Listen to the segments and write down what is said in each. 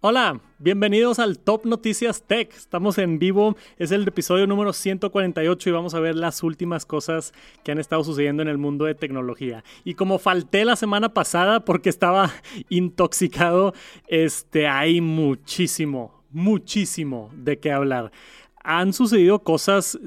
Hola, bienvenidos al Top Noticias Tech. Estamos en vivo, es el episodio número 148 y vamos a ver las últimas cosas que han estado sucediendo en el mundo de tecnología. Y como falté la semana pasada porque estaba intoxicado, este hay muchísimo, muchísimo de qué hablar. Han sucedido cosas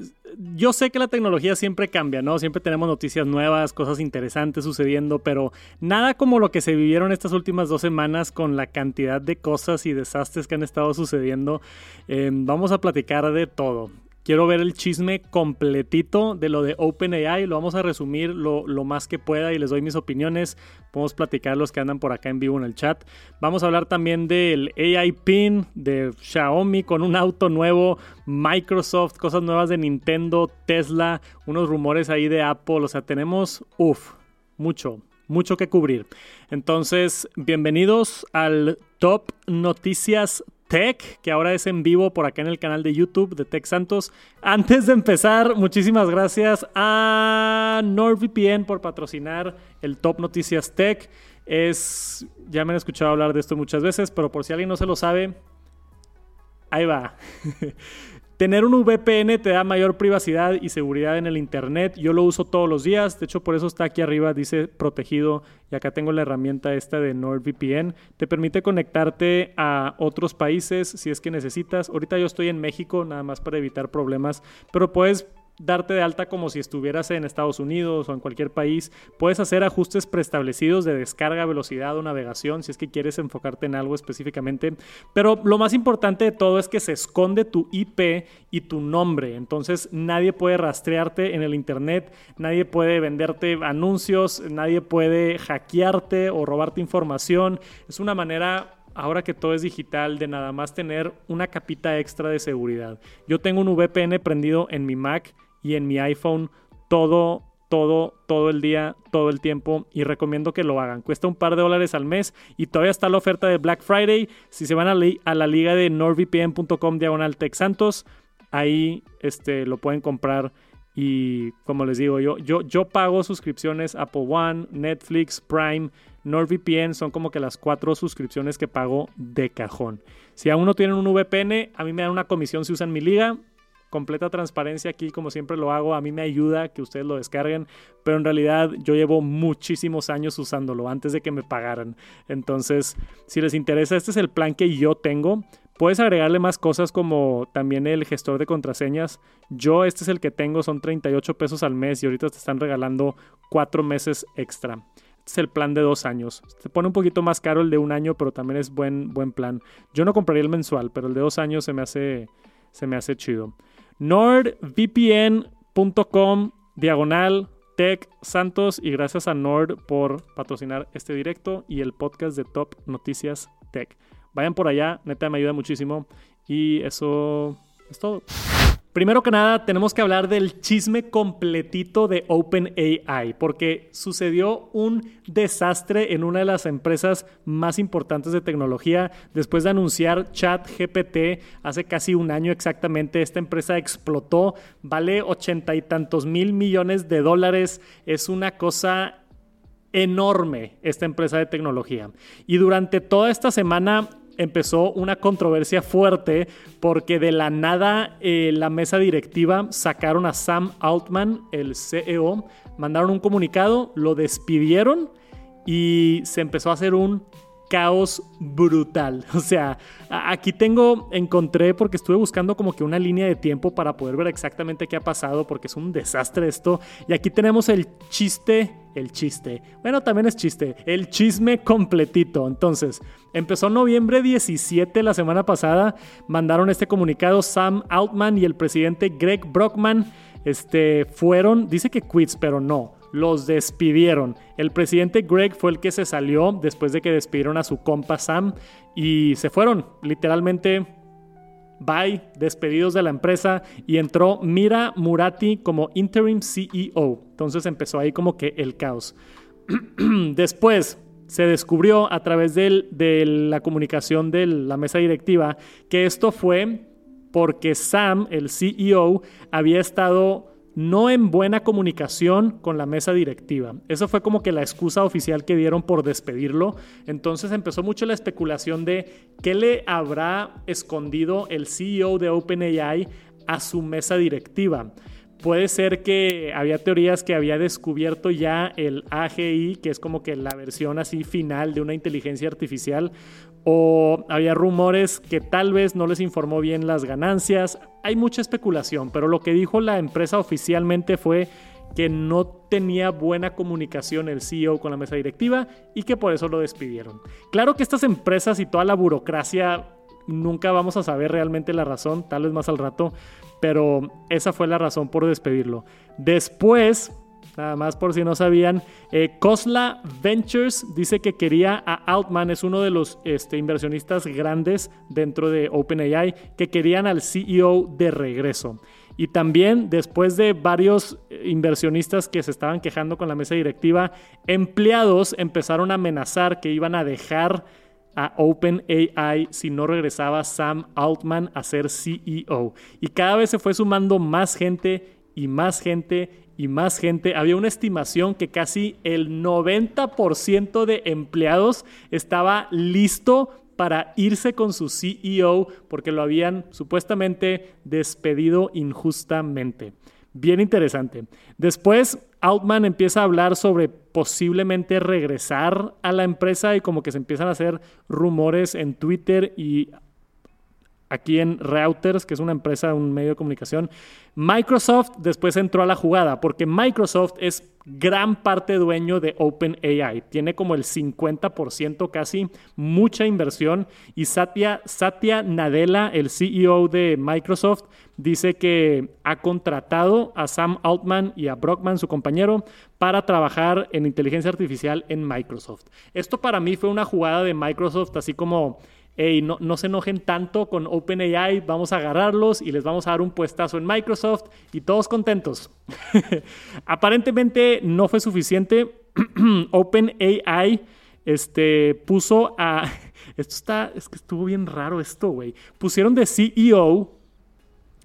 yo sé que la tecnología siempre cambia, ¿no? Siempre tenemos noticias nuevas, cosas interesantes sucediendo, pero nada como lo que se vivieron estas últimas dos semanas con la cantidad de cosas y desastres que han estado sucediendo. Eh, vamos a platicar de todo. Quiero ver el chisme completito de lo de OpenAI. Lo vamos a resumir lo, más que pueda y les doy mis opiniones. Podemos platicar los que andan por acá en vivo en el chat. Vamos a hablar también del AI Pin de Xiaomi con un auto nuevo, Microsoft, cosas nuevas de Nintendo, Tesla, unos rumores ahí de Apple. O sea, tenemos, uff, mucho, mucho que cubrir. Entonces, bienvenidos al Top Noticias Tech, que ahora es en vivo por acá en el canal de YouTube de Tech Santos. Antes de empezar, muchísimas gracias a NordVPN por patrocinar el Top Noticias Tech. Es, ya me han escuchado hablar de esto muchas veces, pero por si alguien no se lo sabe, ahí va. Tener un VPN te da mayor privacidad y seguridad en el Internet. Yo lo uso todos los días. De hecho, por eso está aquí arriba, dice protegido. Y acá tengo la herramienta esta de NordVPN. Te permite conectarte a otros países si es que necesitas. Ahorita yo estoy en México, nada más para evitar problemas. Pero puedes darte de alta como si estuvieras en Estados Unidos o en cualquier país. Puedes hacer ajustes preestablecidos de descarga, velocidad o navegación si es que quieres enfocarte en algo específicamente. Pero lo más importante de todo es que se esconde tu IP y tu nombre. Entonces nadie puede rastrearte en el Internet, nadie puede venderte anuncios, nadie puede hackearte o robarte información. Es una manera ahora que todo es digital, de nada más tener una capita extra de seguridad. Yo tengo un VPN prendido en mi Mac y en mi iPhone todo, todo, todo el día, todo el tiempo y recomiendo que lo hagan. Cuesta un par de dólares al mes y todavía está la oferta de Black Friday. Si se van a, la liga de nordvpn.com diagonal Santos, ahí este, lo pueden comprar. Y como les digo, yo, yo, yo pago suscripciones Apple One, Netflix, Prime, NordVPN son como que las cuatro suscripciones que pago de cajón. Si aún no tienen un VPN, a mí me dan una comisión si usan mi liga. Completa transparencia aquí, como siempre lo hago. A mí me ayuda que ustedes lo descarguen, pero en realidad yo llevo muchísimos años usándolo antes de que me pagaran. Entonces, si les interesa, este es el plan que yo tengo. Puedes agregarle más cosas como también el gestor de contraseñas. Yo este es el que tengo, son 38 pesos al mes y ahorita te están regalando 4 meses extra. Este es el plan de dos años. Se pone un poquito más caro el de un año, pero también es buen, buen plan. Yo no compraría el mensual, pero el de dos años se me hace, se me hace chido nordvpn.com diagonal Tech Santos y gracias a Nord por patrocinar este directo y el podcast de Top Noticias Tech. Vayan por allá, neta me ayuda muchísimo y eso es todo. Primero que nada, tenemos que hablar del chisme completito de OpenAI, porque sucedió un desastre en una de las empresas más importantes de tecnología. Después de anunciar ChatGPT hace casi un año exactamente, esta empresa explotó, vale ochenta y tantos mil millones de dólares. Es una cosa enorme esta empresa de tecnología. Y durante toda esta semana empezó una controversia fuerte porque de la nada eh, la mesa directiva sacaron a Sam Altman, el CEO, mandaron un comunicado, lo despidieron y se empezó a hacer un caos brutal. O sea, aquí tengo, encontré, porque estuve buscando como que una línea de tiempo para poder ver exactamente qué ha pasado, porque es un desastre esto. Y aquí tenemos el chiste, el chiste. Bueno, también es chiste, el chisme completito. Entonces, empezó noviembre 17 la semana pasada, mandaron este comunicado Sam Altman y el presidente Greg Brockman. Este, fueron, dice que quits, pero no los despidieron. El presidente Greg fue el que se salió después de que despidieron a su compa Sam y se fueron, literalmente. Bye, despedidos de la empresa y entró Mira Murati como interim CEO. Entonces empezó ahí como que el caos. Después se descubrió a través de la comunicación de la mesa directiva que esto fue porque Sam, el CEO, había estado no en buena comunicación con la mesa directiva. Eso fue como que la excusa oficial que dieron por despedirlo. Entonces empezó mucho la especulación de qué le habrá escondido el CEO de OpenAI a su mesa directiva. Puede ser que había teorías que había descubierto ya el AGI, que es como que la versión así final de una inteligencia artificial, o había rumores que tal vez no les informó bien las ganancias. Hay mucha especulación, pero lo que dijo la empresa oficialmente fue que no tenía buena comunicación el CEO con la mesa directiva y que por eso lo despidieron. Claro que estas empresas y toda la burocracia nunca vamos a saber realmente la razón, tal vez más al rato, pero esa fue la razón por despedirlo. Después, nada más por si no sabían, eh, Cosla Ventures dice que quería a Altman, es uno de los este, inversionistas grandes dentro de OpenAI, que querían al CEO de regreso. Y también después de varios eh, inversionistas que se estaban quejando con la mesa directiva, empleados empezaron a amenazar que iban a dejar a OpenAI si no regresaba Sam Altman a ser CEO. Y cada vez se fue sumando más gente y más gente y más gente. Había una estimación que casi el 90% de empleados estaba listo para irse con su CEO porque lo habían supuestamente despedido injustamente. Bien interesante. Después, Altman empieza a hablar sobre posiblemente regresar a la empresa y como que se empiezan a hacer rumores en Twitter y aquí en Reuters, que es una empresa, un medio de comunicación. Microsoft después entró a la jugada porque Microsoft es gran parte dueño de OpenAI. Tiene como el 50% casi, mucha inversión. Y Satya, Satya Nadella, el CEO de Microsoft, dice que ha contratado a Sam Altman y a Brockman, su compañero, para trabajar en inteligencia artificial en Microsoft. Esto para mí fue una jugada de Microsoft así como hey, no, no se enojen tanto con OpenAI, vamos a agarrarlos y les vamos a dar un puestazo en Microsoft y todos contentos. Aparentemente no fue suficiente. OpenAI este, puso a... Esto está, es que estuvo bien raro esto, güey. Pusieron de CEO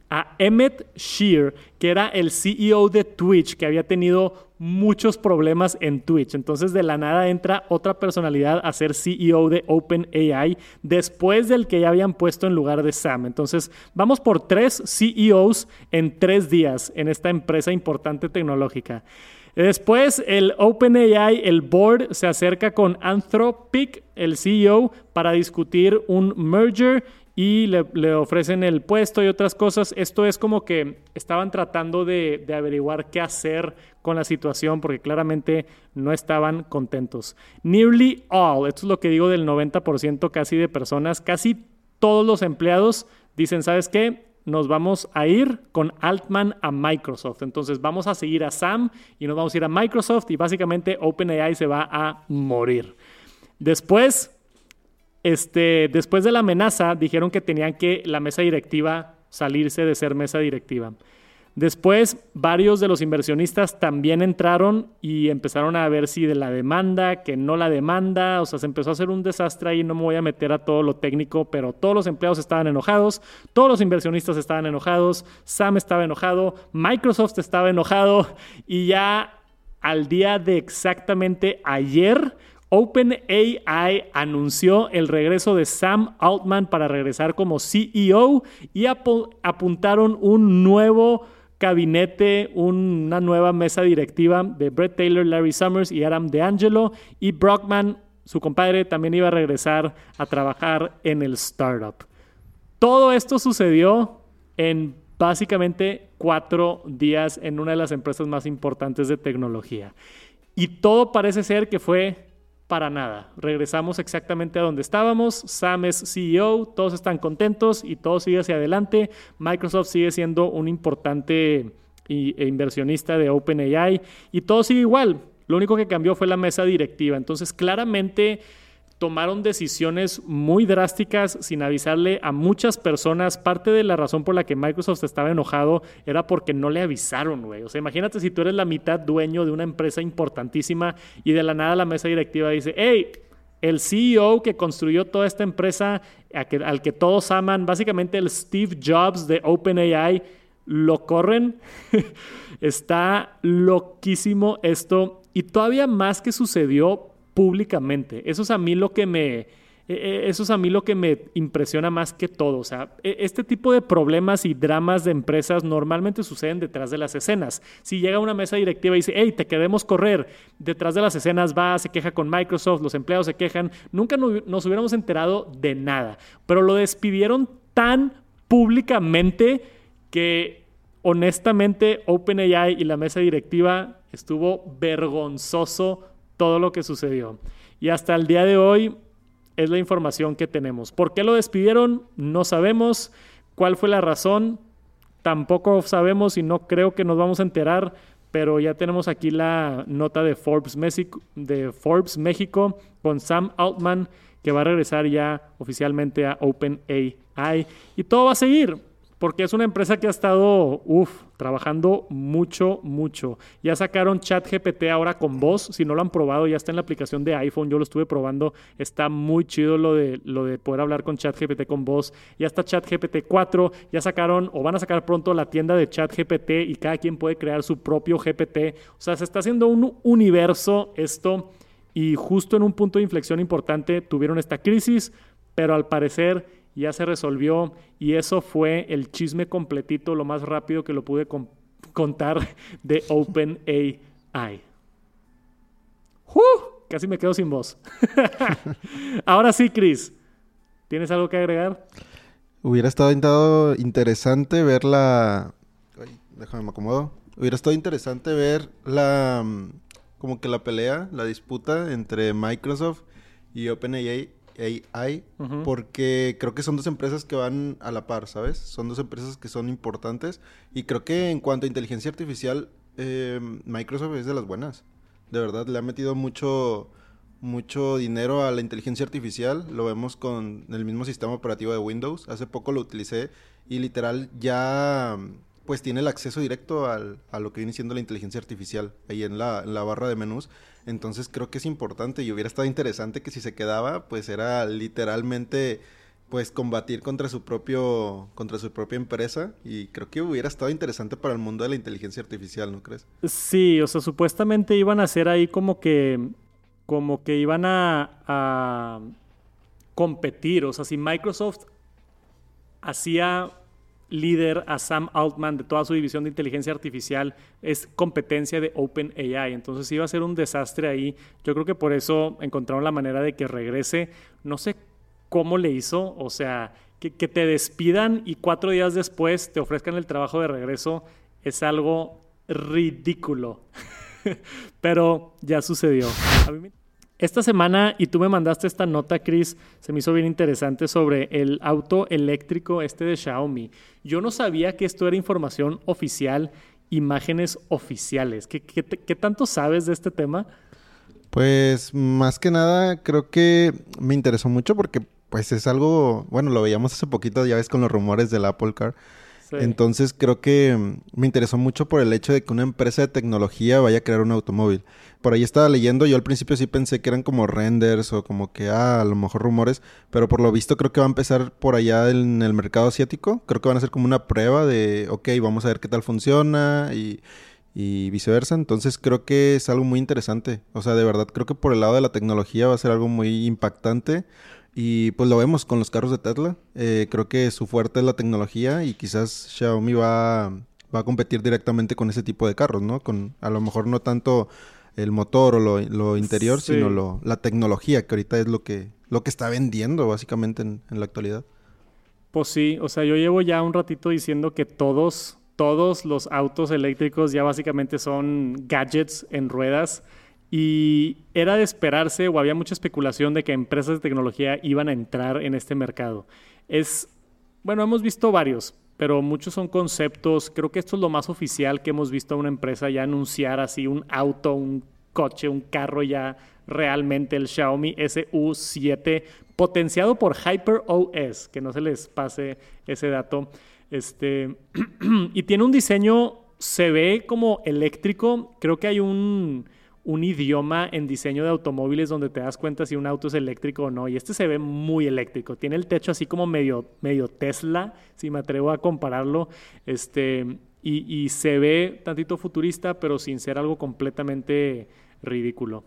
a Emmett Shear, que era el CEO de Twitch, que había tenido muchos problemas en Twitch. Entonces de la nada entra otra personalidad a ser CEO de OpenAI después del que ya habían puesto en lugar de Sam. Entonces vamos por tres CEOs en tres días en esta empresa importante tecnológica. Después el OpenAI, el board, se acerca con Anthropic, el CEO, para discutir un merger y le, ofrecen el puesto y otras cosas. Esto es como que estaban tratando de, averiguar qué hacer con la situación porque claramente no estaban contentos. Nearly all, esto es lo que digo del 90% casi de personas, casi todos los empleados dicen, ¿sabes qué? Nos vamos a ir con Altman a Microsoft. Entonces vamos a seguir a Sam y nos vamos a ir a Microsoft y básicamente OpenAI se va a morir. Después este, después de la amenaza, dijeron que tenían que la mesa directiva salirse de ser mesa directiva. Después, varios de los inversionistas también entraron y empezaron a ver si de la demanda, que no la demanda, o sea, se empezó a hacer un desastre ahí, no me voy a meter a todo lo técnico, pero todos los empleados estaban enojados, todos los inversionistas estaban enojados, Sam estaba enojado, Microsoft estaba enojado. Y ya al día de exactamente ayer OpenAI anunció el regreso de Sam Altman para regresar como CEO y apuntaron un nuevo gabinete, una nueva mesa directiva de Brett Taylor, Larry Summers y Adam DeAngelo y Brockman, su compadre, también iba a regresar a trabajar en el startup. Todo esto sucedió en básicamente cuatro días en una de las empresas más importantes de tecnología. Y todo parece ser que fue para nada. Regresamos exactamente a donde estábamos. Sam es CEO, todos están contentos y todo sigue hacia adelante. Microsoft sigue siendo un importante e inversionista de OpenAI y todo sigue igual. Lo único que cambió fue la mesa directiva. Entonces, claramente tomaron decisiones muy drásticas sin avisarle a muchas personas. Parte de la razón por la que Microsoft estaba enojado era porque no le avisaron, güey. O sea, imagínate si tú eres la mitad dueño de una empresa importantísima y de la nada la mesa directiva dice, hey, el CEO que construyó toda esta empresa, al que todos aman, básicamente el Steve Jobs de OpenAI, lo corren. Está loquísimo esto y todavía más que sucedió públicamente. Eso es a mí lo que me e, e, eso es a mí lo que me impresiona más que todo. O sea, e, este tipo de problemas y dramas de empresas normalmente suceden detrás de las escenas. Si llega una mesa directiva y dice, hey, te queremos correr, detrás de las escenas va, se queja con Microsoft, los empleados se quejan, nunca nos hubiéramos enterado de nada. Pero lo despidieron tan públicamente que honestamente OpenAI y la mesa directiva estuvo vergonzoso todo lo que sucedió. Y hasta el día de hoy es la información que tenemos. ¿Por qué lo despidieron? No sabemos. ¿Cuál fue la razón? Tampoco sabemos y no creo que nos vamos a enterar, pero ya tenemos aquí la nota de Forbes, México, de Forbes México con Sam Altman que va a regresar ya oficialmente a OpenAI y todo va a seguir porque es una empresa que ha estado, uff, trabajando mucho, mucho. Ya sacaron ChatGPT ahora con voz. Si no lo han probado, ya está en la aplicación de iPhone. Yo lo estuve probando. Está muy chido lo de, lo de poder hablar con ChatGPT con voz. Ya está ChatGPT 4. Ya sacaron o van a sacar pronto la tienda de ChatGPT y cada quien puede crear su propio GPT. O sea, se está haciendo un universo esto. Y justo en un punto de inflexión importante tuvieron esta crisis, pero al parecer ya se resolvió y eso fue el chisme completito, lo más rápido que lo pude contar de OpenAI. ¡Uh! Casi me quedo sin voz. Ahora sí, Chris, ¿tienes algo que agregar? Hubiera estado interesante ver la... déjame me acomodo. Hubiera estado interesante ver la... como que la pelea, la disputa entre Microsoft y OpenAI AI, porque creo que son dos empresas que van a la par, ¿sabes? Son dos empresas que son importantes y creo que en cuanto a inteligencia artificial, eh, Microsoft es de las buenas. De verdad, le ha metido mucho, mucho dinero a la inteligencia artificial. Lo vemos con el mismo sistema operativo de Windows. Hace poco lo utilicé y literal ya pues tiene el acceso directo al, a lo que viene siendo la inteligencia artificial ahí en la, en la barra de menús. Entonces creo que es importante y hubiera estado interesante que si se quedaba, pues era literalmente pues combatir contra su propio contra su propia empresa y creo que hubiera estado interesante para el mundo de la inteligencia artificial, ¿no crees? Sí, o sea, supuestamente iban a hacer ahí como que como que iban a, a competir, o sea, si Microsoft hacía líder a Sam Altman de toda su división de inteligencia artificial es competencia de OpenAI. Entonces iba a ser un desastre ahí. Yo creo que por eso encontraron la manera de que regrese. No sé cómo le hizo, o sea, que, te despidan y cuatro días después te ofrezcan el trabajo de regreso es algo ridículo. Pero ya sucedió. A mí esta semana, y tú me mandaste esta nota, Chris, se me hizo bien interesante sobre el auto eléctrico este de Xiaomi. Yo no sabía que esto era información oficial, imágenes oficiales. ¿Qué, tanto sabes de este tema? Pues más que nada creo que me interesó mucho porque pues es algo, bueno, lo veíamos hace poquito, ya ves con los rumores del Apple Car. Entonces creo que me interesó mucho por el hecho de que una empresa de tecnología vaya a crear un automóvil por ahí estaba leyendo, yo al principio sí pensé que eran como renders o como que, ah, a lo mejor rumores, pero por lo visto creo que va a empezar por allá en el mercado asiático. Creo que van a ser como una prueba de, ok, vamos a ver qué tal funciona y, y viceversa. Entonces creo que es algo muy interesante. O sea, de verdad creo que por el lado de la tecnología va a ser algo muy impactante. Y pues lo vemos con los carros de Tesla. Eh, creo que su fuerte es la tecnología y quizás Xiaomi va, va a competir directamente con ese tipo de carros, ¿no? Con a lo mejor no tanto el motor o lo, interior, sino lo, la tecnología, que ahorita es lo que, lo que está vendiendo básicamente en, la actualidad. Pues sí, o sea, yo llevo ya un ratito diciendo que todos, todos los autos eléctricos ya básicamente son gadgets en ruedas y era de esperarse o había mucha especulación de que empresas de tecnología iban a entrar en este mercado. Es, bueno, hemos visto varios, pero muchos son conceptos. Creo que esto es lo más oficial que hemos visto a una empresa ya anunciar así un auto, un coche, un carro ya realmente el Xiaomi SU7 potenciado por Hyper OS, que no se les pase ese dato. Este, y tiene un diseño, se ve como eléctrico. Creo que hay un, un idioma en diseño de automóviles donde te das cuenta si un auto es eléctrico o no. Y este se ve muy eléctrico. Tiene el techo así como medio, medio Tesla, si me atrevo a compararlo. Este, y, se ve tantito futurista, pero sin ser algo completamente ridículo.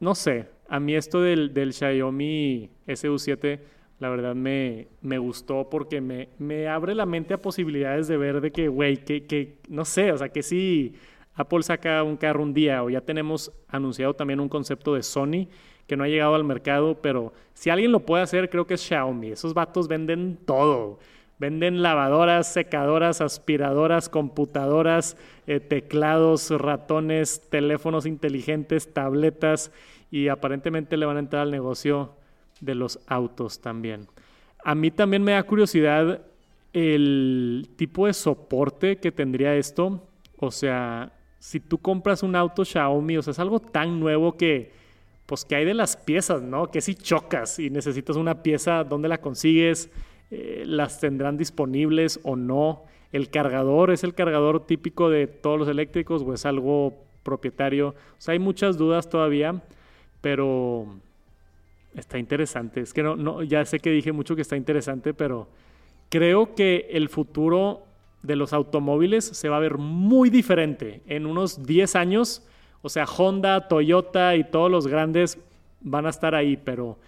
No sé, a mí esto del, del Xiaomi SU7 la verdad me, me gustó porque me, me, abre la mente a posibilidades de ver de que, güey, que, que, no sé, o sea, que si Apple saca un carro un día o ya tenemos anunciado también un concepto de Sony que no ha llegado al mercado, pero si alguien lo puede hacer, creo que es Xiaomi. Esos vatos venden todo. Venden lavadoras, secadoras, aspiradoras, computadoras, eh, teclados, ratones, teléfonos inteligentes, tabletas y aparentemente le van a entrar al negocio de los autos también. A mí también me da curiosidad el tipo de soporte que tendría esto. O sea, si tú compras un auto Xiaomi, o sea, es algo tan nuevo que, pues, que hay de las piezas, ¿no? Que si chocas y necesitas una pieza, ¿dónde la consigues? Eh, ¿Las tendrán disponibles o no? ¿El cargador es el cargador típico de todos los eléctricos o es algo propietario? O sea, hay muchas dudas todavía, pero Está interesante. Es que no, no, ya sé que dije mucho que está interesante, pero creo que el futuro de los automóviles se va a ver muy diferente. En unos 10 años, o sea, Honda, Toyota y todos los grandes van a estar ahí, pero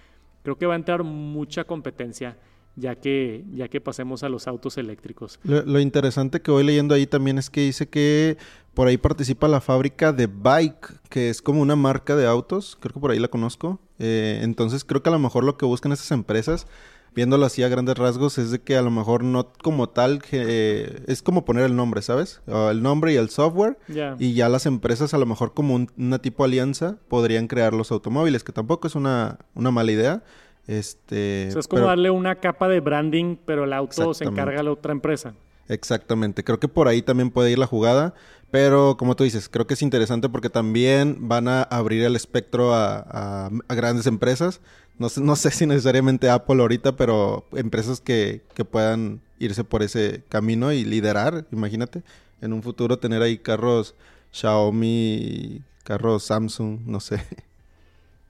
creo que va a entrar mucha competencia ya que, ya que pasemos a los autos eléctricos. Lo, interesante que voy leyendo ahí también es que dice que por ahí participa la fábrica de Bike, que es como una marca de autos, creo que por ahí la conozco. Eh, entonces creo que a lo mejor lo que buscan esas empresas, viéndolo así a grandes rasgos, es de que a lo mejor no como tal, eh, es como poner el nombre, ¿sabes? el nombre y el software. Y ya las empresas a lo mejor como una tipo alianza podrían crear los automóviles, que tampoco es una, una mala idea. Este, es como darle una capa de branding, pero el auto se encarga la otra empresa. Exactamente, creo que por ahí también puede ir la jugada, pero como tú dices, creo que es interesante porque también van a abrir el espectro a, grandes empresas. No sé, no sé si necesariamente Apple ahorita, pero empresas que, que puedan irse por ese camino y liderar, imagínate, en un futuro tener ahí carros Xiaomi, carros Samsung, no sé.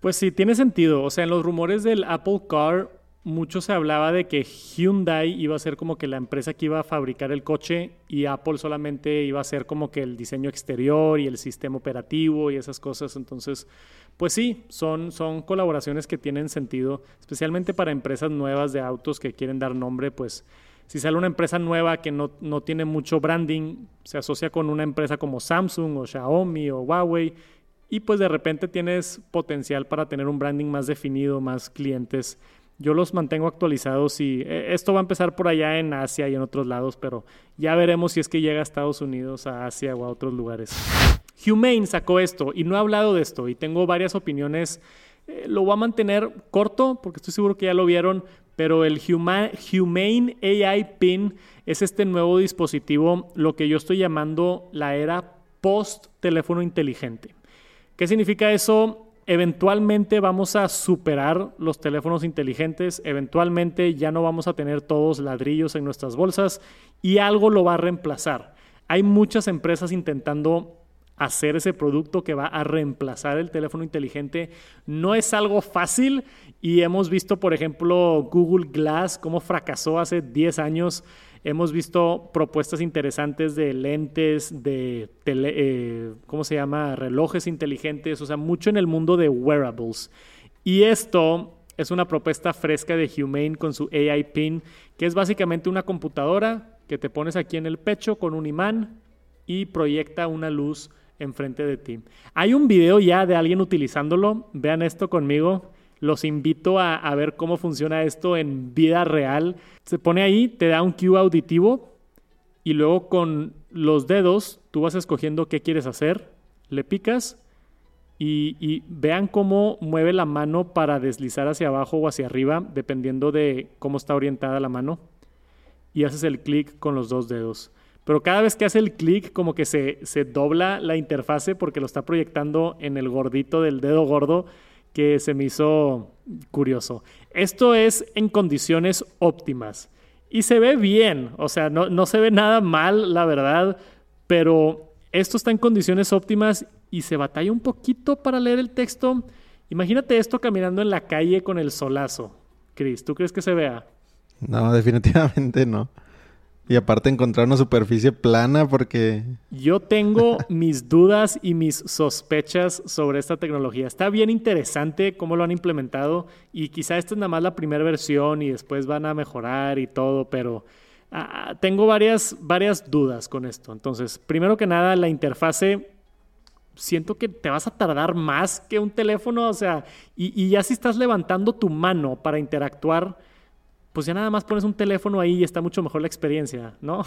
Pues sí, tiene sentido. O sea, en los rumores del Apple Car, mucho se hablaba de que Hyundai iba a ser como que la empresa que iba a fabricar el coche y Apple solamente iba a ser como que el diseño exterior y el sistema operativo y esas cosas. Entonces, pues sí, son, son colaboraciones que tienen sentido, especialmente para empresas nuevas de autos que quieren dar nombre, pues si sale una empresa nueva que no, no tiene mucho branding, se asocia con una empresa como Samsung o Xiaomi o Huawei y pues de repente tienes potencial para tener un branding más definido, más clientes. Yo los mantengo actualizados y eh, esto va a empezar por allá en Asia y en otros lados, pero ya veremos si es que llega a Estados Unidos, a Asia o a otros lugares. Humane sacó esto y no he hablado de esto y tengo varias opiniones. Eh, lo voy a mantener corto porque estoy seguro que ya lo vieron, pero el Humane AI Pin es este nuevo dispositivo, lo que yo estoy llamando la era post teléfono inteligente. ¿Qué significa eso? Eventualmente vamos a superar los teléfonos inteligentes, eventualmente ya no vamos a tener todos ladrillos en nuestras bolsas y algo lo va a reemplazar. Hay muchas empresas intentando hacer ese producto que va a reemplazar el teléfono inteligente. No es algo fácil y hemos visto, por ejemplo, Google Glass, cómo fracasó hace 10 años Hemos visto propuestas interesantes de lentes, de eh, ¿cómo se llama? Relojes inteligentes, o sea, mucho en el mundo de wearables. Y esto es una propuesta fresca de Humane con su AI Pin, que es básicamente una computadora que te pones aquí en el pecho con un imán y proyecta una luz enfrente de ti. Hay un video ya de alguien utilizándolo, vean esto conmigo. Los invito a, ver cómo funciona esto en vida real. Se pone ahí, te da un cue auditivo y luego con los dedos tú vas escogiendo qué quieres hacer, le picas y, vean cómo mueve la mano para deslizar hacia abajo o hacia arriba, dependiendo de cómo está orientada la mano. Y haces el clic con los dos dedos. Pero cada vez que hace el clic, como que se, se dobla la interfase porque lo está proyectando en el gordito del dedo gordo que se me hizo curioso. Esto es en condiciones óptimas y se ve bien, o sea, no, se ve nada mal, la verdad, pero esto está en condiciones óptimas y se batalla un poquito para leer el texto. Imagínate esto caminando en la calle con el solazo. Chris, ¿tú crees que se vea? No, definitivamente no. Y aparte encontrar una superficie plana porque... Yo tengo mis dudas y mis sospechas sobre esta tecnología. Está bien interesante cómo lo han implementado y quizá esta es nada más la primera versión y después van a mejorar y todo, pero ah, tengo varias, varias dudas con esto. Entonces, primero que nada, la interfase siento que te vas a tardar más que un teléfono, o sea, y, y ya si estás levantando tu mano para interactuar pues ya nada más pones un teléfono ahí y está mucho mejor la experiencia, ¿no?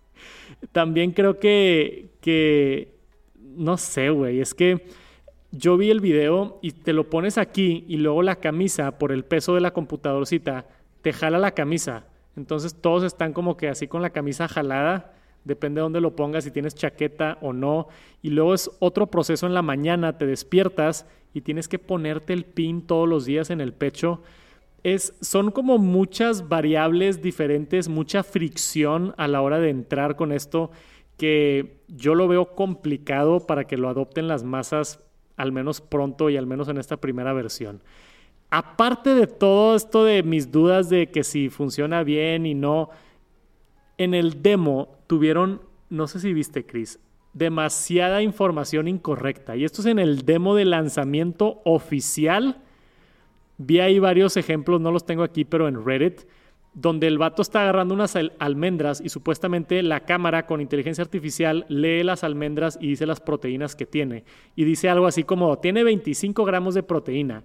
También creo que, que, no sé, güey, es que yo vi el video y te lo pones aquí y luego la camisa, por el peso de la computadorcita, te jala la camisa. Entonces todos están como que así con la camisa jalada, depende de dónde lo pongas, si tienes chaqueta o no. Y luego es otro proceso en la mañana, te despiertas y tienes que ponerte el pin todos los días en el pecho es, son como muchas variables diferentes, mucha fricción a la hora de entrar con esto que yo lo veo complicado para que lo adopten las masas al menos pronto y al menos en esta primera versión. Aparte de todo esto de mis dudas de que si funciona bien y no, en el demo tuvieron, no sé si viste Chris, demasiada información incorrecta. Y esto es en el demo de lanzamiento oficial Vi ahí varios ejemplos, no los tengo aquí, pero en Reddit, donde el vato está agarrando unas almendras y supuestamente la cámara con inteligencia artificial lee las almendras y dice las proteínas que tiene. Y dice algo así como, tiene 25 gramos de proteína.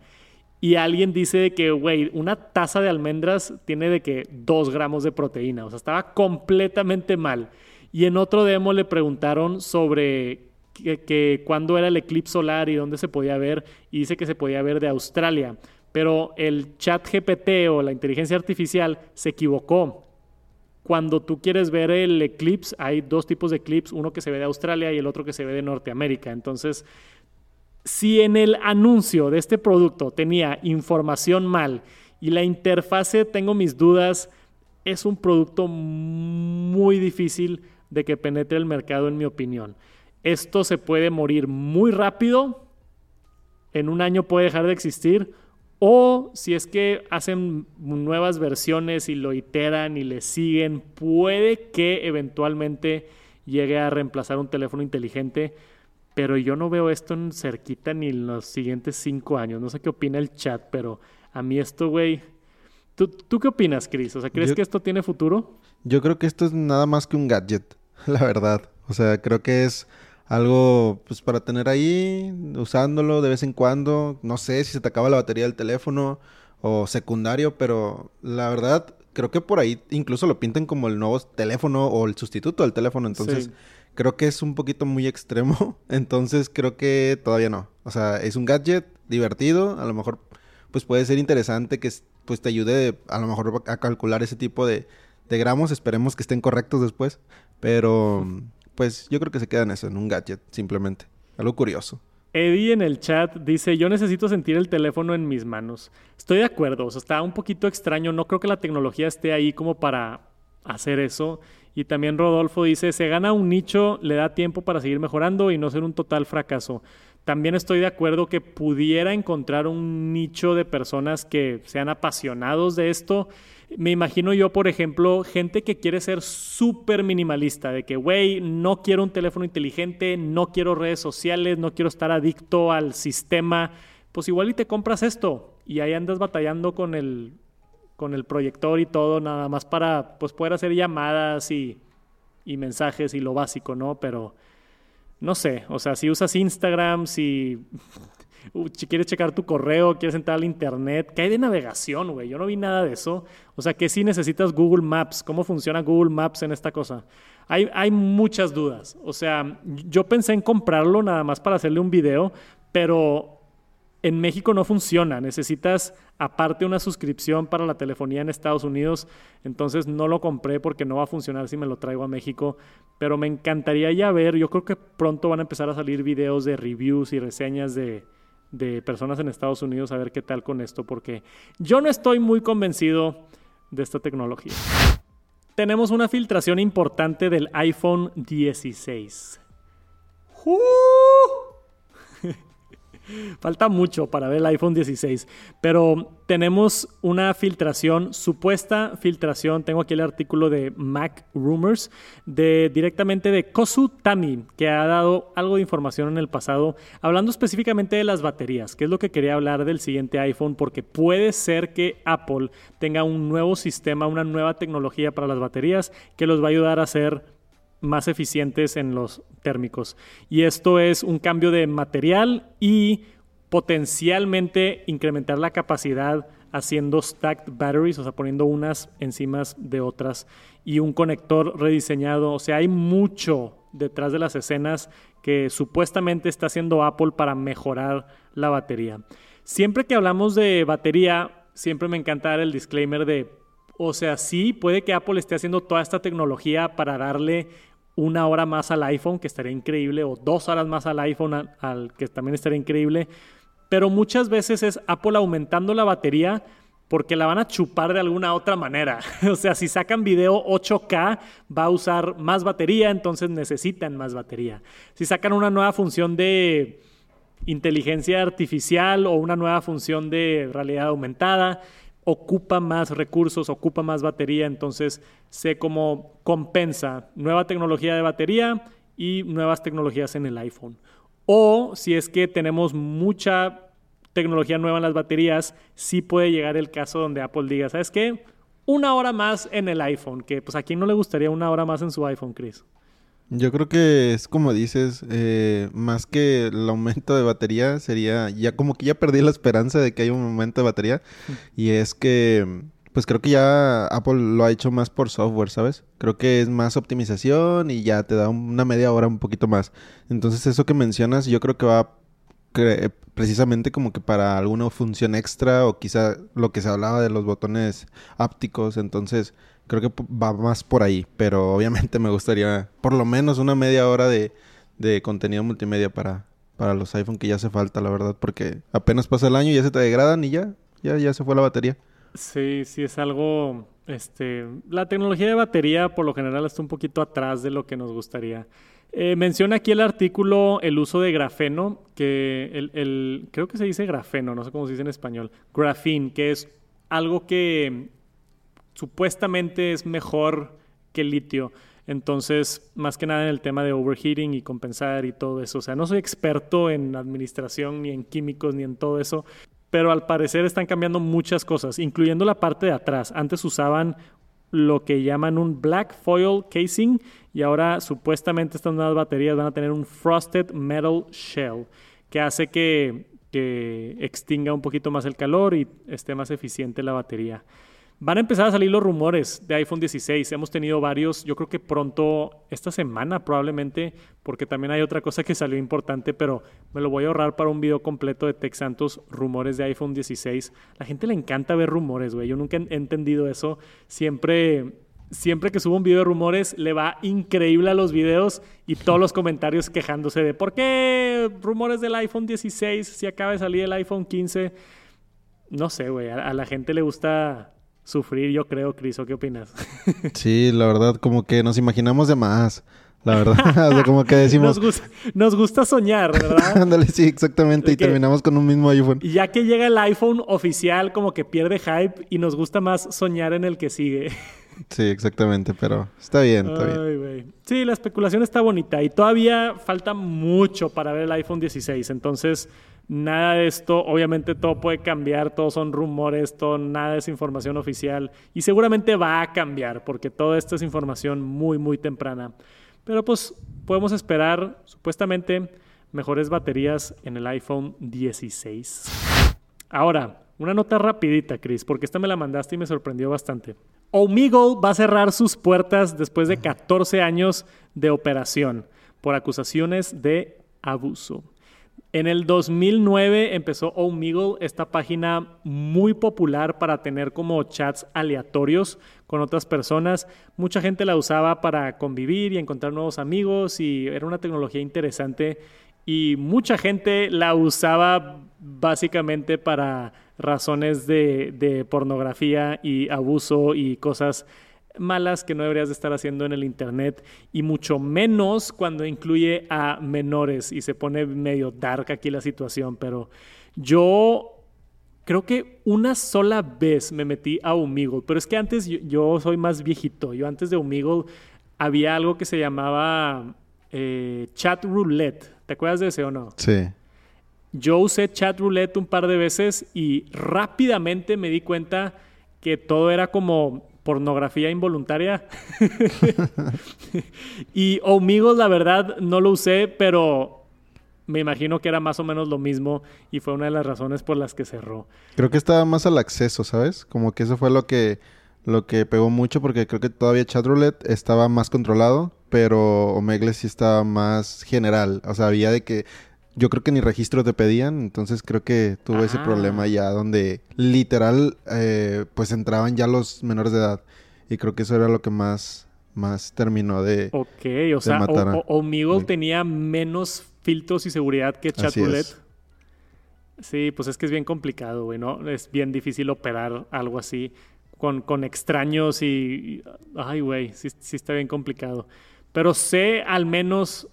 Y alguien dice que, güey, una taza de almendras tiene de que 2 gramos de proteína. O sea, estaba completamente mal. Y en otro demo le preguntaron sobre que, que cuándo era el eclipse solar y dónde se podía ver. Y dice que se podía ver de Australia pero el chat GPT o la inteligencia artificial se equivocó. Cuando tú quieres ver el eclipse, hay dos tipos de eclipse, uno que se ve de Australia y el otro que se ve de Norteamérica. Entonces, si en el anuncio de este producto tenía información mal y la interfase tengo mis dudas, es un producto muy difícil de que penetre el mercado en mi opinión. Esto se puede morir muy rápido, en un año puede dejar de existir o si es que hacen nuevas versiones y lo iteran y le siguen, puede que eventualmente llegue a reemplazar un teléfono inteligente. Pero yo no veo esto en cerquita ni en los siguientes cinco años. No sé qué opina el chat, pero a mí esto, güey. ¿Tú, ¿Tú, qué opinas, Chris? O sea, ¿crees que esto tiene futuro? Yo creo que esto es nada más que un gadget, la verdad. O sea, creo que es algo pues para tener ahí, usándolo de vez en cuando. No sé si se te acaba la batería del teléfono o secundario, pero la verdad creo que por ahí incluso lo pintan como el nuevo teléfono o el sustituto del teléfono. Entonces creo que es un poquito muy extremo. Entonces creo que todavía no. O sea, es un gadget divertido. A lo mejor pues puede ser interesante que pues te ayude a lo mejor a calcular ese tipo de, de gramos. Esperemos que estén correctos después. Pero pues yo creo que se queda en eso, en un gadget, simplemente. Algo curioso. Eddie en el chat dice, yo necesito sentir el teléfono en mis manos. Estoy de acuerdo, o sea, está un poquito extraño, no creo que la tecnología esté ahí como para hacer eso. Y también Rodolfo dice, se gana un nicho, le da tiempo para seguir mejorando y no ser un total fracaso. También estoy de acuerdo que pudiera encontrar un nicho de personas que sean apasionados de esto me imagino yo, por ejemplo, gente que quiere ser súper minimalista, de que, güey, no quiero un teléfono inteligente, no quiero redes sociales, no quiero estar adicto al sistema, pues igual y te compras esto y ahí andas batallando con el, con el proyector y todo, nada más para pues, poder hacer llamadas y, y mensajes y lo básico, ¿no? Pero no sé, o sea, si usas Instagram, si si quieres checar tu correo, quieres entrar al internet, ¿qué hay de navegación, güey? Yo no vi nada de eso. O sea, que si necesitas Google Maps, ¿cómo funciona Google Maps en esta cosa? Hay, hay muchas dudas. O sea, yo pensé en comprarlo nada más para hacerle un video, pero en México no funciona. Necesitas aparte una suscripción para la telefonía en Estados Unidos. Entonces no lo compré porque no va a funcionar si me lo traigo a México. Pero me encantaría ya ver. Yo creo que pronto van a empezar a salir videos de reviews y reseñas de, de personas en Estados Unidos a ver qué tal con esto, porque yo no estoy muy convencido de esta tecnología. Tenemos una filtración importante del iPhone 16. Falta mucho para ver el iPhone 16, pero tenemos una filtración, supuesta filtración, tengo aquí el artículo de Mac Rumors, de, directamente de Kosu Tami, que ha dado algo de información en el pasado, hablando específicamente de las baterías, que es lo que quería hablar del siguiente iPhone, porque puede ser que Apple tenga un nuevo sistema, una nueva tecnología para las baterías que los va a ayudar a ser más eficientes en los térmicos. Y esto es un cambio de material y potencialmente incrementar la capacidad haciendo stacked batteries, o sea, poniendo unas encima de otras y un conector rediseñado. O sea, hay mucho detrás de las escenas que supuestamente está haciendo Apple para mejorar la batería. Siempre que hablamos de batería, siempre me encanta dar el disclaimer de, o sea, sí, puede que Apple esté haciendo toda esta tecnología para darle una hora más al iPhone, que estaría increíble, o dos horas más al iPhone, al, que también estaría increíble. Pero muchas veces es Apple aumentando la batería porque la van a chupar de alguna otra manera. o sea, si sacan video 8K, va a usar más batería, entonces necesitan más batería. Si sacan una nueva función de inteligencia artificial o una nueva función de realidad aumentada, ocupa más recursos, ocupa más batería, entonces sé cómo compensa nueva tecnología de batería y nuevas tecnologías en el iPhone. O si es que tenemos mucha tecnología nueva en las baterías, sí puede llegar el caso donde Apple diga, ¿sabes qué? Una hora más en el iPhone, que pues a quién no le gustaría una hora más en su iPhone, Chris. Yo creo que es como dices, eh, más que el aumento de batería sería, ya como que ya perdí la esperanza de que haya un aumento de batería. Y es que, pues creo que ya Apple lo ha hecho más por software, ¿sabes? Creo que es más optimización y ya te da una media hora un poquito más. Entonces eso que mencionas yo creo que va precisamente como que para alguna función extra o quizá lo que se hablaba de los botones ápticos. Entonces creo que va más por ahí, pero obviamente me gustaría por lo menos una media hora de, contenido multimedia para, para los iPhone que ya hace falta, la verdad, porque apenas pasa el año y ya se te degradan y ya, ya, ya se fue la batería. Sí, sí es algo, este, la tecnología de batería por lo general está un poquito atrás de lo que nos gustaría. Eh, menciona aquí el artículo el uso de grafeno, que el, el, creo que se dice grafeno, no sé cómo se dice en español, grafín, que es algo que supuestamente es mejor que el litio. Entonces, más que nada en el tema de overheating y compensar y todo eso. O sea, no soy experto en administración, ni en químicos, ni en todo eso, pero al parecer están cambiando muchas cosas, incluyendo la parte de atrás. Antes usaban lo que llaman un black foil casing y ahora supuestamente estas nuevas baterías van a tener un frosted metal shell que hace que, que extinga un poquito más el calor y esté más eficiente la batería. Van a empezar a salir los rumores de iPhone 16. Hemos tenido varios, yo creo que pronto, esta semana probablemente, porque también hay otra cosa que salió importante, pero me lo voy a ahorrar para un video completo de Tech Santos, rumores de iPhone 16. La gente le encanta ver rumores, güey. Yo nunca he entendido eso. Siempre, siempre que subo un video de rumores, le va increíble a los videos y todos los comentarios quejándose de por qué rumores del iPhone 16 si acaba de salir el iPhone 15. No sé, güey. a la gente le gusta sufrir, yo creo, Cris. ¿O qué opinas? sí, la verdad, como que nos imaginamos de más. La verdad, o sea, como que decimos... Nos gusta, soñar, ¿verdad? Ándale, sí, exactamente. y terminamos con un mismo iPhone. Y ya que llega el iPhone oficial, como que pierde hype y nos gusta más soñar en el que sigue. Sí, exactamente, pero está bien, está bien. Sí, la especulación está bonita y todavía falta mucho para ver el iPhone 16. Entonces, Nada de esto, obviamente todo puede cambiar, todos son rumores, todo, nada es información oficial y seguramente va a cambiar porque todo esto es información muy, muy temprana. Pero pues podemos esperar supuestamente mejores baterías en el iPhone 16. Ahora, una nota rapidita, Chris, porque esta me la mandaste y me sorprendió bastante. Omegle va a cerrar sus puertas después de 14 años de operación por acusaciones de abuso. En el 2009 empezó Omegle, esta página muy popular para tener como chats aleatorios con otras personas. Mucha gente la usaba para convivir y encontrar nuevos amigos y era una tecnología interesante y mucha gente la usaba básicamente para razones de, pornografía y abuso y cosas malas que no deberías de estar haciendo en el internet y mucho menos cuando incluye a menores y se pone medio dark aquí la situación, pero yo creo que una sola vez me metí a Omegle, pero es que antes yo, soy más viejito, yo antes de Omegle había algo que se llamaba eh, chat roulette, ¿te acuerdas de ese o no? Sí. Yo usé chat roulette un par de veces y rápidamente me di cuenta que todo era como pornografía involuntaria. y Omegle, la verdad, no lo usé, pero me imagino que era más o menos lo mismo y fue una de las razones por las que cerró. Creo que estaba más al acceso, ¿sabes? Como que eso fue lo que lo que pegó mucho porque creo que todavía Chatroulette estaba más controlado, pero Omegle sí estaba más general, o sea, había de que yo creo que ni registro te pedían, entonces creo que tuve ese problema ya donde literal eh, pues entraban ya los menores de edad y creo que eso era lo que más más terminó de Ok, o sea, Omegle tenía menos filtros y seguridad que Chatroulette. Sí, pues es que es bien complicado, güey, ¿no? Es bien difícil operar algo así con, con extraños y, ay, güey, sí, sí está bien complicado. Pero sé al menos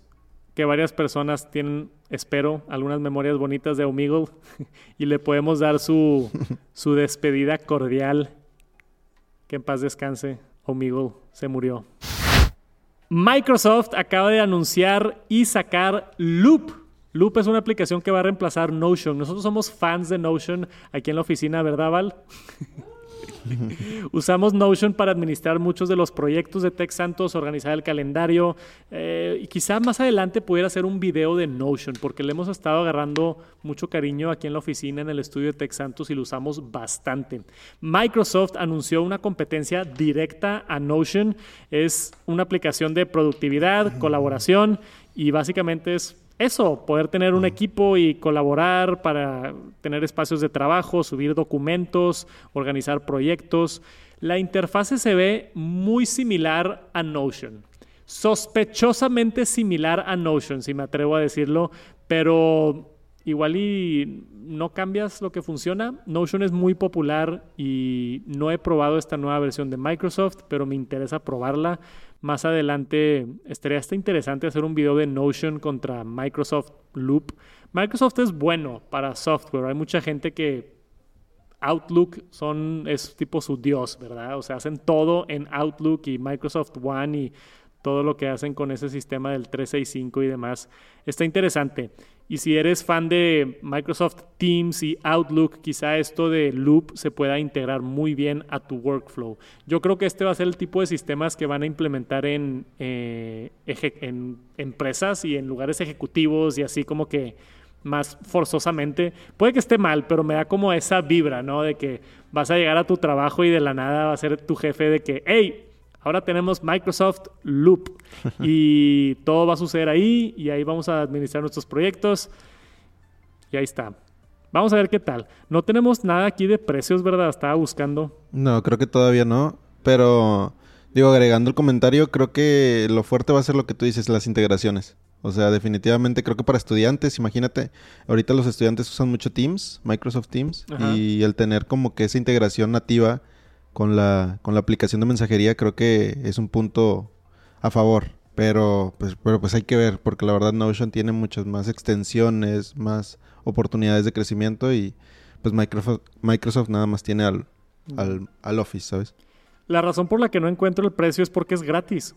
que varias personas tienen, espero, algunas memorias bonitas de Omegle y le podemos dar su, su despedida cordial. Que en paz descanse, Omegle se murió. Microsoft acaba de anunciar y sacar Loop. Loop es una aplicación que va a reemplazar Notion. Nosotros somos fans de Notion aquí en la oficina, ¿verdad, Val? Usamos Notion para administrar muchos de los proyectos de Tech Santos, organizar el calendario. Eh, y quizá más adelante pudiera hacer un video de Notion, porque le hemos estado agarrando mucho cariño aquí en la oficina, en el estudio de Tech Santos, y lo usamos bastante. Microsoft anunció una competencia directa a Notion. Es una aplicación de productividad, colaboración, y básicamente es eso, poder tener un equipo y colaborar para tener espacios de trabajo, subir documentos, organizar proyectos. La interfase se ve muy similar a Notion. Sospechosamente similar a Notion, si me atrevo a decirlo, pero igual y no cambias lo que funciona. Notion es muy popular y no he probado esta nueva versión de Microsoft, pero me interesa probarla más adelante estaría hasta interesante hacer un video de Notion contra Microsoft Loop. Microsoft es bueno para software. Hay mucha gente que Outlook son, es tipo su dios, ¿verdad? O sea, hacen todo en Outlook y Microsoft One y todo lo que hacen con ese sistema del 365 y demás. Está interesante. Y si eres fan de Microsoft Teams y Outlook, quizá esto de Loop se pueda integrar muy bien a tu workflow. Yo creo que este va a ser el tipo de sistemas que van a implementar en, eh, en empresas y en lugares ejecutivos y así como que más forzosamente. Puede que esté mal, pero me da como esa vibra, ¿no? De que vas a llegar a tu trabajo y de la nada va a ser tu jefe de que, hey, Ahora tenemos Microsoft Loop y todo va a suceder ahí y ahí vamos a administrar nuestros proyectos y ahí está. Vamos a ver qué tal. No tenemos nada aquí de precios, ¿verdad? Estaba buscando. No, creo que todavía no, pero digo, agregando el comentario, creo que lo fuerte va a ser lo que tú dices, las integraciones. O sea, definitivamente creo que para estudiantes, imagínate, ahorita los estudiantes usan mucho Teams, Microsoft Teams, y el tener como que esa integración nativa con la, con la aplicación de mensajería creo que es un punto a favor. Pero pues, pero pues hay que ver, porque la verdad Notion tiene muchas más extensiones, más oportunidades de crecimiento y pues Microsoft, Microsoft nada más tiene al, al, al Office, ¿sabes? La razón por la que no encuentro el precio es porque es gratis.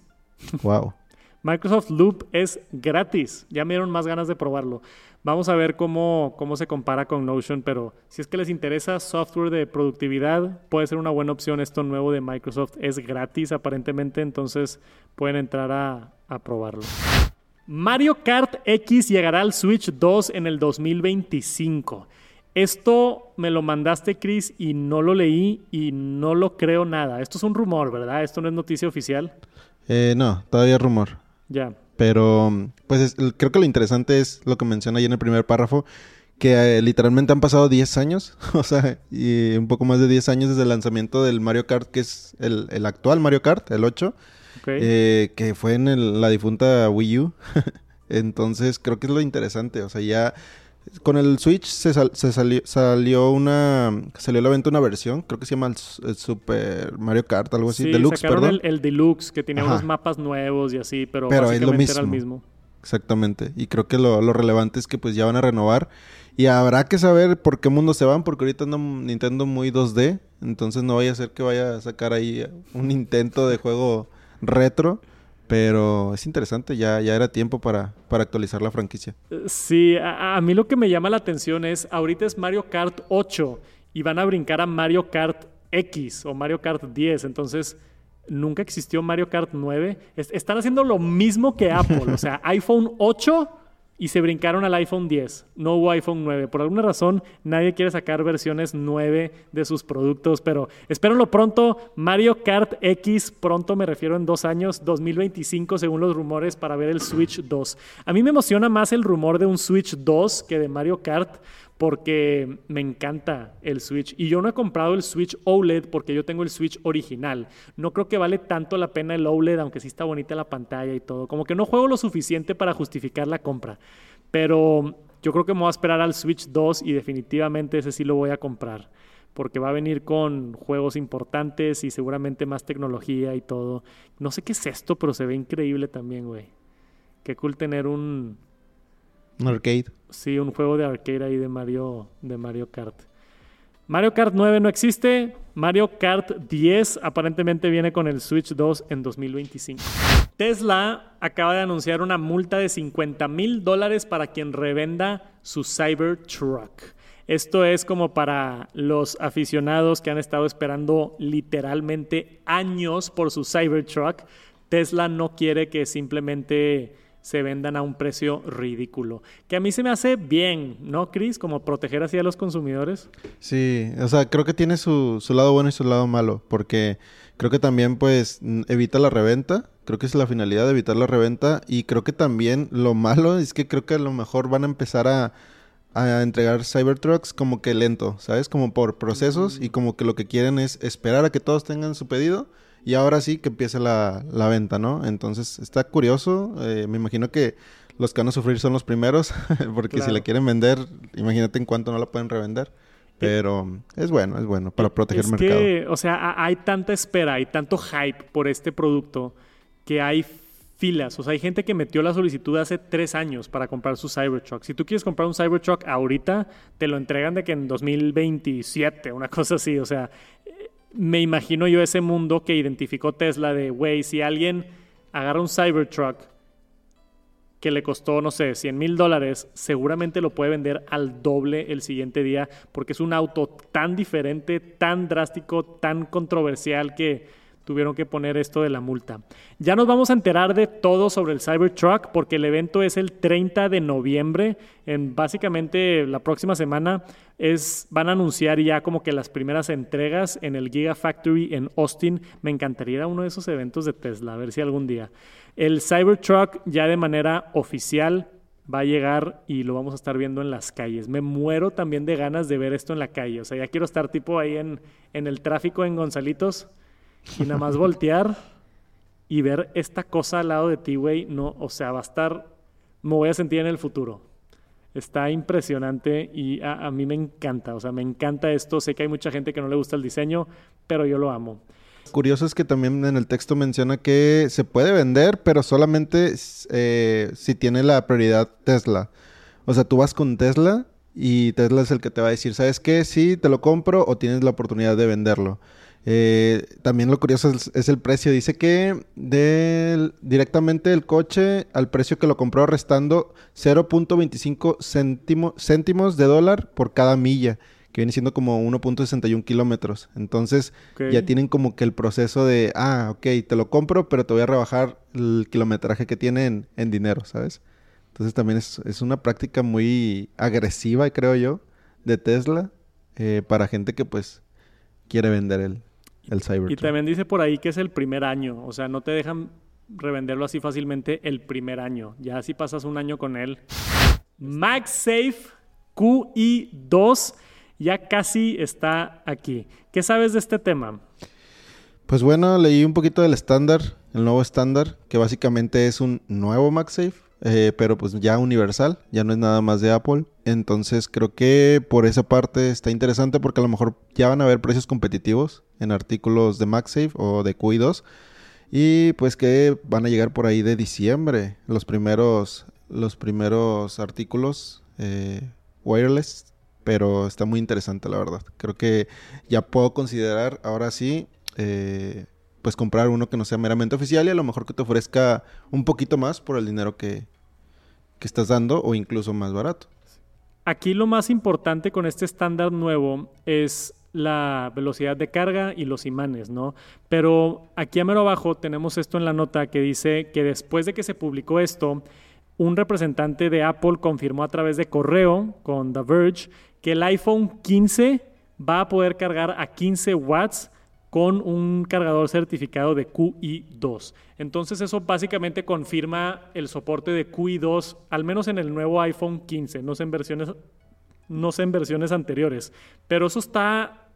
Wow. Microsoft Loop es gratis. Ya me dieron más ganas de probarlo. Vamos a ver cómo, cómo se compara con Notion, pero si es que les interesa software de productividad, puede ser una buena opción. Esto nuevo de Microsoft es gratis aparentemente, entonces pueden entrar a, probarlo. Mario Kart X llegará al Switch 2 en el 2025. Esto me lo mandaste, Chris, y no lo leí y no lo creo nada. Esto es un rumor, ¿verdad? Esto no es noticia oficial. Eh, no, todavía rumor. Ya. Pero, pues creo que lo interesante es lo que menciona ahí en el primer párrafo, que eh, literalmente han pasado 10 años, o sea, y un poco más de 10 años desde el lanzamiento del Mario Kart, que es el, actual Mario Kart, el 8, eh, que fue en la difunta Wii U. Entonces, creo que es lo interesante, o sea, ya Con el Switch se, salió, una. Salió a la venta una versión, creo que se llama el, Super Mario Kart, algo así. Sí, Deluxe, sacaron El, el, Deluxe, que tenía unos mapas nuevos y así, pero, pero básicamente es era el mismo. Exactamente. Y creo que lo, lo, relevante es que pues ya van a renovar. Y habrá que saber por qué mundo se van, porque ahorita anda Nintendo muy 2D. Entonces no vaya a ser que vaya a sacar ahí un intento de juego retro. Pero es interesante, ya, ya era tiempo para, para actualizar la franquicia. Sí, a, mí lo que me llama la atención es, ahorita es Mario Kart 8 y van a brincar a Mario Kart X o Mario Kart 10. Entonces, nunca existió Mario Kart 9. están haciendo lo mismo que Apple. o sea, iPhone 8 y se brincaron al iPhone 10. No hubo iPhone 9. Por alguna razón, nadie quiere sacar versiones 9 de sus productos, pero espérenlo pronto. Mario Kart X, pronto me refiero en dos años, 2025 según los rumores, para ver el Switch 2. A mí me emociona más el rumor de un Switch 2 que de Mario Kart, porque me encanta el Switch. Y yo no he comprado el Switch OLED porque yo tengo el Switch original. No creo que vale tanto la pena el OLED, aunque sí está bonita la pantalla y todo. Como que no juego lo suficiente para justificar la compra. Pero yo creo que me voy a esperar al Switch 2 y definitivamente ese sí lo voy a comprar. Porque va a venir con juegos importantes y seguramente más tecnología y todo. No sé qué es esto, pero se ve increíble también, güey. Qué cool tener un, un arcade. Sí, un juego de arcade ahí de Mario, de Mario Kart. Mario Kart 9 no existe. Mario Kart 10 aparentemente viene con el Switch 2 en 2025. Tesla acaba de anunciar una multa de 50 mil dólares para quien revenda su Cybertruck. Esto es como para los aficionados que han estado esperando literalmente años por su Cybertruck. Tesla no quiere que simplemente se vendan a un precio ridículo. Que a mí se me hace bien, ¿no, Chris? Como proteger así a los consumidores. Sí, o sea, creo que tiene su, su lado bueno y su lado malo, porque creo que también pues evita la reventa, creo que es la finalidad de evitar la reventa y creo que también lo malo es que creo que a lo mejor van a empezar a, a entregar Cybertrucks como que lento, ¿sabes? Como por procesos y como que lo que quieren es esperar a que todos tengan su pedido y ahora sí que empiece la, venta, ¿no? Entonces está curioso. Eh, me imagino que los que van a sufrir son los primeros, porque si la quieren vender, imagínate en cuánto no la pueden revender. Pero es bueno, es bueno para proteger el mercado. Que, o sea, hay tanta espera, hay tanto hype por este producto que hay filas. O sea, hay gente que metió la solicitud hace tres años para comprar su Cybertruck. Si tú quieres comprar un Cybertruck ahorita, te lo entregan de que en 2027, una cosa así. O sea, me imagino yo ese mundo que identificó Tesla de, güey, si alguien agarra un Cybertruck que le costó, no sé, 100 mil dólares, seguramente lo puede vender al doble el siguiente día porque es un auto tan diferente, tan drástico, tan controversial que tuvieron que poner esto de la multa. Ya nos vamos a enterar de todo sobre el Cybertruck porque el evento es el 30 de noviembre. En básicamente la próxima semana es, van a anunciar ya como que las primeras entregas en el Gigafactory en Austin. Me encantaría uno de esos eventos de Tesla, a ver si algún día. El Cybertruck ya de manera oficial va a llegar y lo vamos a estar viendo en las calles. Me muero también de ganas de ver esto en la calle. O sea, ya quiero estar tipo ahí en, en el tráfico en Gonzalitos y nada más voltear y ver esta cosa al lado de ti, güey, no, o sea, va a estar, me voy a sentir en el futuro. Está impresionante y a, mí me encanta, o sea, me encanta esto. Sé que hay mucha gente que no le gusta el diseño, pero yo lo amo. Curioso es que también en el texto menciona que se puede vender, pero solamente eh, si tiene la prioridad Tesla. O sea, tú vas con Tesla y Tesla es el que te va a decir, ¿sabes qué? Sí, te lo compro o tienes la oportunidad de venderlo. Eh, también lo curioso es, el precio. Dice que del, directamente el coche al precio que lo compró restando 0.25 céntimos de dólar por cada milla, que viene siendo como 1.61 kilómetros. Entonces ya tienen como que el proceso de, ah, ok, te lo compro, pero te voy a rebajar el kilometraje que tiene en, dinero, ¿sabes? Entonces también es, una práctica muy agresiva, creo yo, de Tesla eh, para gente que pues quiere vender el, y también dice por ahí que es el primer año, o sea, no te dejan revenderlo así fácilmente el primer año. Ya si pasas un año con él. MagSafe QI2 ya casi está aquí. ¿Qué sabes de este tema? Pues bueno, leí un poquito del estándar, el nuevo estándar, que básicamente es un nuevo MagSafe. Eh, pero pues ya universal, ya no es nada más de Apple. Entonces creo que por esa parte está interesante porque a lo mejor ya van a haber precios competitivos en artículos de MagSafe o de QI2 y pues que van a llegar por ahí de diciembre los primeros, los primeros artículos eh, wireless, pero está muy interesante la verdad. Creo que ya puedo considerar ahora sí eh, pues comprar uno que no sea meramente oficial y a lo mejor que te ofrezca un poquito más por el dinero que, que estás dando o incluso más barato. Aquí lo más importante con este estándar nuevo es la velocidad de carga y los imanes, ¿no? Pero aquí a mero abajo tenemos esto en la nota que dice que después de que se publicó esto, un representante de Apple confirmó a través de correo con The Verge que el iPhone 15 va a poder cargar a 15 watts con un cargador certificado de QI2. Entonces eso básicamente confirma el soporte de QI2, al menos en el nuevo iPhone 15, no sé en versiones, no sé en versiones anteriores. Pero eso está,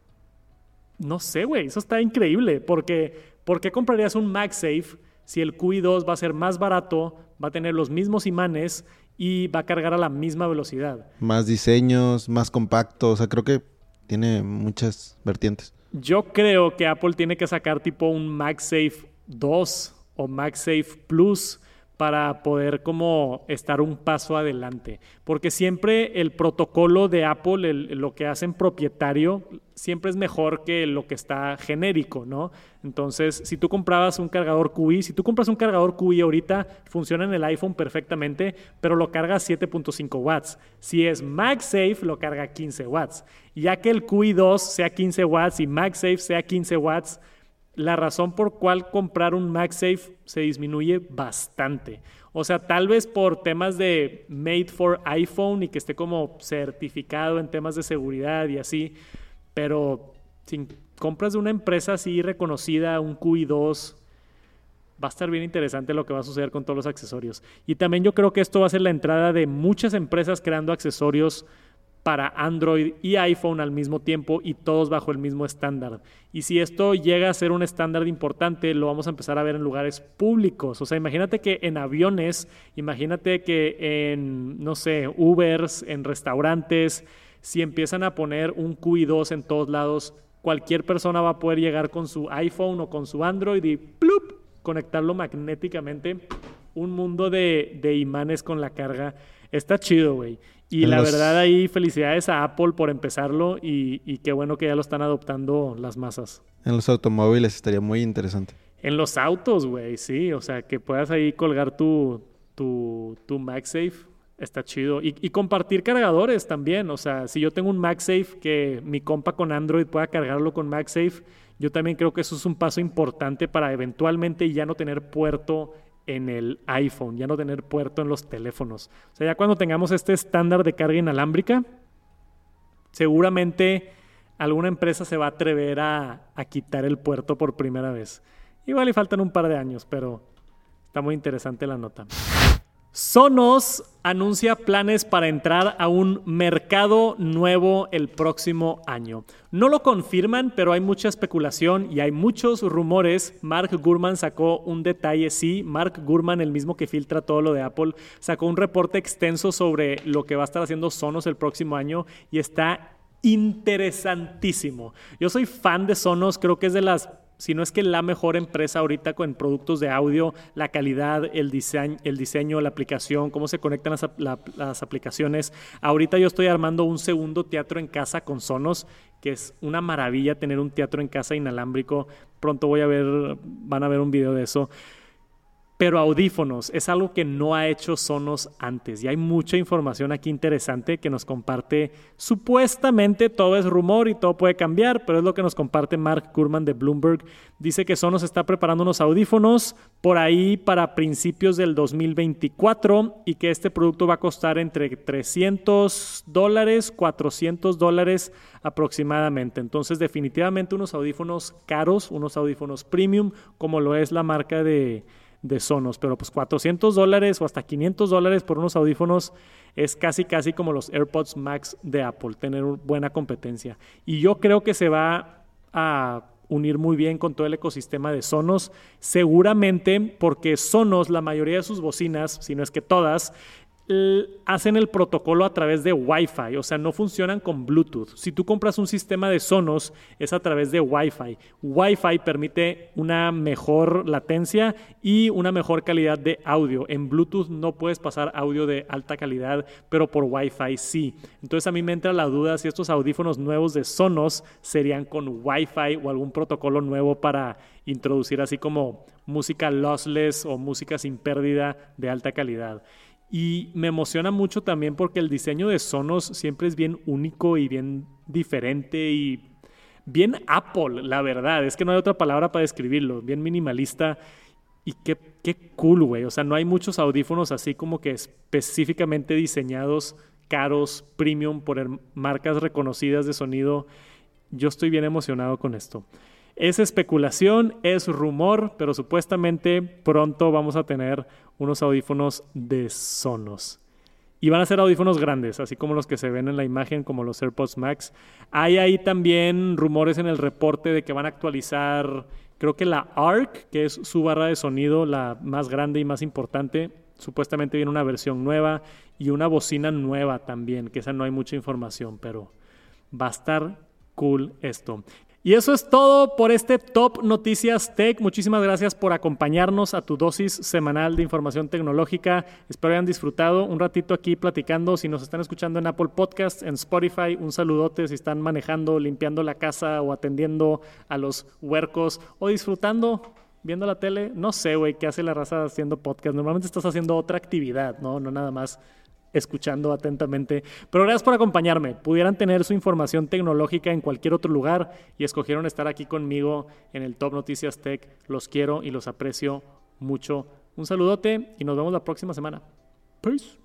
no sé, güey, eso está increíble, porque ¿por qué comprarías un MagSafe si el QI2 va a ser más barato, va a tener los mismos imanes y va a cargar a la misma velocidad? Más diseños, más compacto, o sea, creo que tiene muchas vertientes. Yo creo que Apple tiene que sacar tipo un MagSafe 2 o MagSafe Plus para poder como estar un paso adelante. Porque siempre el protocolo de Apple, lo que hacen propietario, siempre es mejor que lo que está genérico, ¿no? Entonces, si tú comprabas un cargador QI, si tú compras un cargador QI ahorita, funciona en el iPhone perfectamente, pero lo carga 7.5 watts. Si es MagSafe, lo carga 15 watts. Ya que el QI2 sea 15 watts y MagSafe sea 15 watts, la razón por cual comprar un MagSafe se disminuye bastante. O sea, tal vez por temas de made for iPhone y que esté como certificado en temas de seguridad y así, pero si compras de una empresa así reconocida, un QI2, va a estar bien interesante lo que va a suceder con todos los accesorios. Y también yo creo que esto va a ser la entrada de muchas empresas creando accesorios para Android y iPhone al mismo tiempo y todos bajo el mismo estándar. Y si esto llega a ser un estándar importante, lo vamos a empezar a ver en lugares públicos. O sea, imagínate que en aviones, imagínate que en, no sé, Ubers, en restaurantes, si empiezan a poner un QI2 en todos lados, cualquier persona va a poder llegar con su iPhone o con su Android y ¡plup! conectarlo magnéticamente. Un mundo de, de imanes con la carga. Está chido, güey. Y la verdad ahí felicidades a Apple por empezarlo y, qué bueno que ya lo están adoptando las masas. En los automóviles estaría muy interesante. En los autos, güey, sí. O sea, que puedas ahí colgar tu, tu, tu MagSafe. Está chido. Y, y, compartir cargadores también. O sea, si yo tengo un MagSafe que mi compa con Android pueda cargarlo con MagSafe, yo también creo que eso es un paso importante para eventualmente ya no tener puerto en el iPhone, ya no tener puerto en los teléfonos. O sea, ya cuando tengamos este estándar de carga inalámbrica, seguramente alguna empresa se va a atrever a, quitar el puerto por primera vez. Igual y faltan un par de años, pero está muy interesante la nota. Sonos anuncia planes para entrar a un mercado nuevo el próximo año. No lo confirman, pero hay mucha especulación y hay muchos rumores. Mark Gurman sacó un detalle, sí, Mark Gurman, el mismo que filtra todo lo de Apple, sacó un reporte extenso sobre lo que va a estar haciendo Sonos el próximo año y está interesantísimo. Yo soy fan de Sonos, creo que es de las si no es que la mejor empresa ahorita con productos de audio, la calidad, el diseño, el diseño la aplicación, cómo se conectan las, las, aplicaciones. Ahorita yo estoy armando un segundo teatro en casa con Sonos, que es una maravilla tener un teatro en casa inalámbrico. Pronto voy a ver, van a ver un video de eso. Pero audífonos es algo que no ha hecho Sonos antes y hay mucha información aquí interesante que nos comparte. Supuestamente todo es rumor y todo puede cambiar, pero es lo que nos comparte Mark Kurman de Bloomberg. Dice que Sonos está preparando unos audífonos por ahí para principios del 2024 y que este producto va a costar entre 300 dólares, 400 dólares aproximadamente. Entonces definitivamente unos audífonos caros, unos audífonos premium, como lo es la marca de de Sonos, pero pues 400 dólares o hasta 500 dólares por unos audífonos es casi casi como los AirPods Max de Apple, tener buena competencia. Y yo creo que se va a unir muy bien con todo el ecosistema de Sonos. Seguramente porque Sonos, la mayoría de sus bocinas, si no es que todas, hacen el protocolo a través de Wi-Fi, o sea, no funcionan con Bluetooth. Si tú compras un sistema de Sonos, es a través de Wi-Fi. Wi-Fi permite una mejor latencia y una mejor calidad de audio. En Bluetooth no puedes pasar audio de alta calidad, pero por Wi-Fi sí. Entonces a mí me entra la duda si estos audífonos nuevos de Sonos serían con Wi-Fi o algún protocolo nuevo para introducir así como música lossless o música sin pérdida de alta calidad. Y me emociona mucho también porque el diseño de Sonos siempre es bien único y bien diferente y bien Apple, la verdad. Es que no hay otra palabra para describirlo. Bien minimalista. Y qué, qué cool, güey. O sea, no hay muchos audífonos así como que específicamente diseñados, caros, premium, por marcas reconocidas de sonido. Yo estoy bien emocionado con esto. Es especulación, es rumor, pero supuestamente pronto vamos a tener unos audífonos de Sonos. Y van a ser audífonos grandes, así como los que se ven en la imagen, como los AirPods Max. Hay ahí también rumores en el reporte de que van a actualizar, creo que la ARC, que es su barra de sonido, la más grande y más importante. Supuestamente viene una versión nueva y una bocina nueva también, que esa no hay mucha información, pero va a estar cool esto. Y eso es todo por este Top Noticias Tech. Muchísimas gracias por acompañarnos a tu dosis semanal de información tecnológica. Espero hayan disfrutado un ratito aquí platicando. Si nos están escuchando en Apple Podcasts, en Spotify, un saludote si están manejando, limpiando la casa o atendiendo a los huercos o disfrutando viendo la tele. No sé, güey, qué hace la raza haciendo podcast. Normalmente estás haciendo otra actividad, ¿no? No nada más escuchando atentamente. Pero gracias por acompañarme. Pudieran tener su información tecnológica en cualquier otro lugar y escogieron estar aquí conmigo en el Top Noticias Tech. Los quiero y los aprecio mucho. Un saludote y nos vemos la próxima semana. Peace.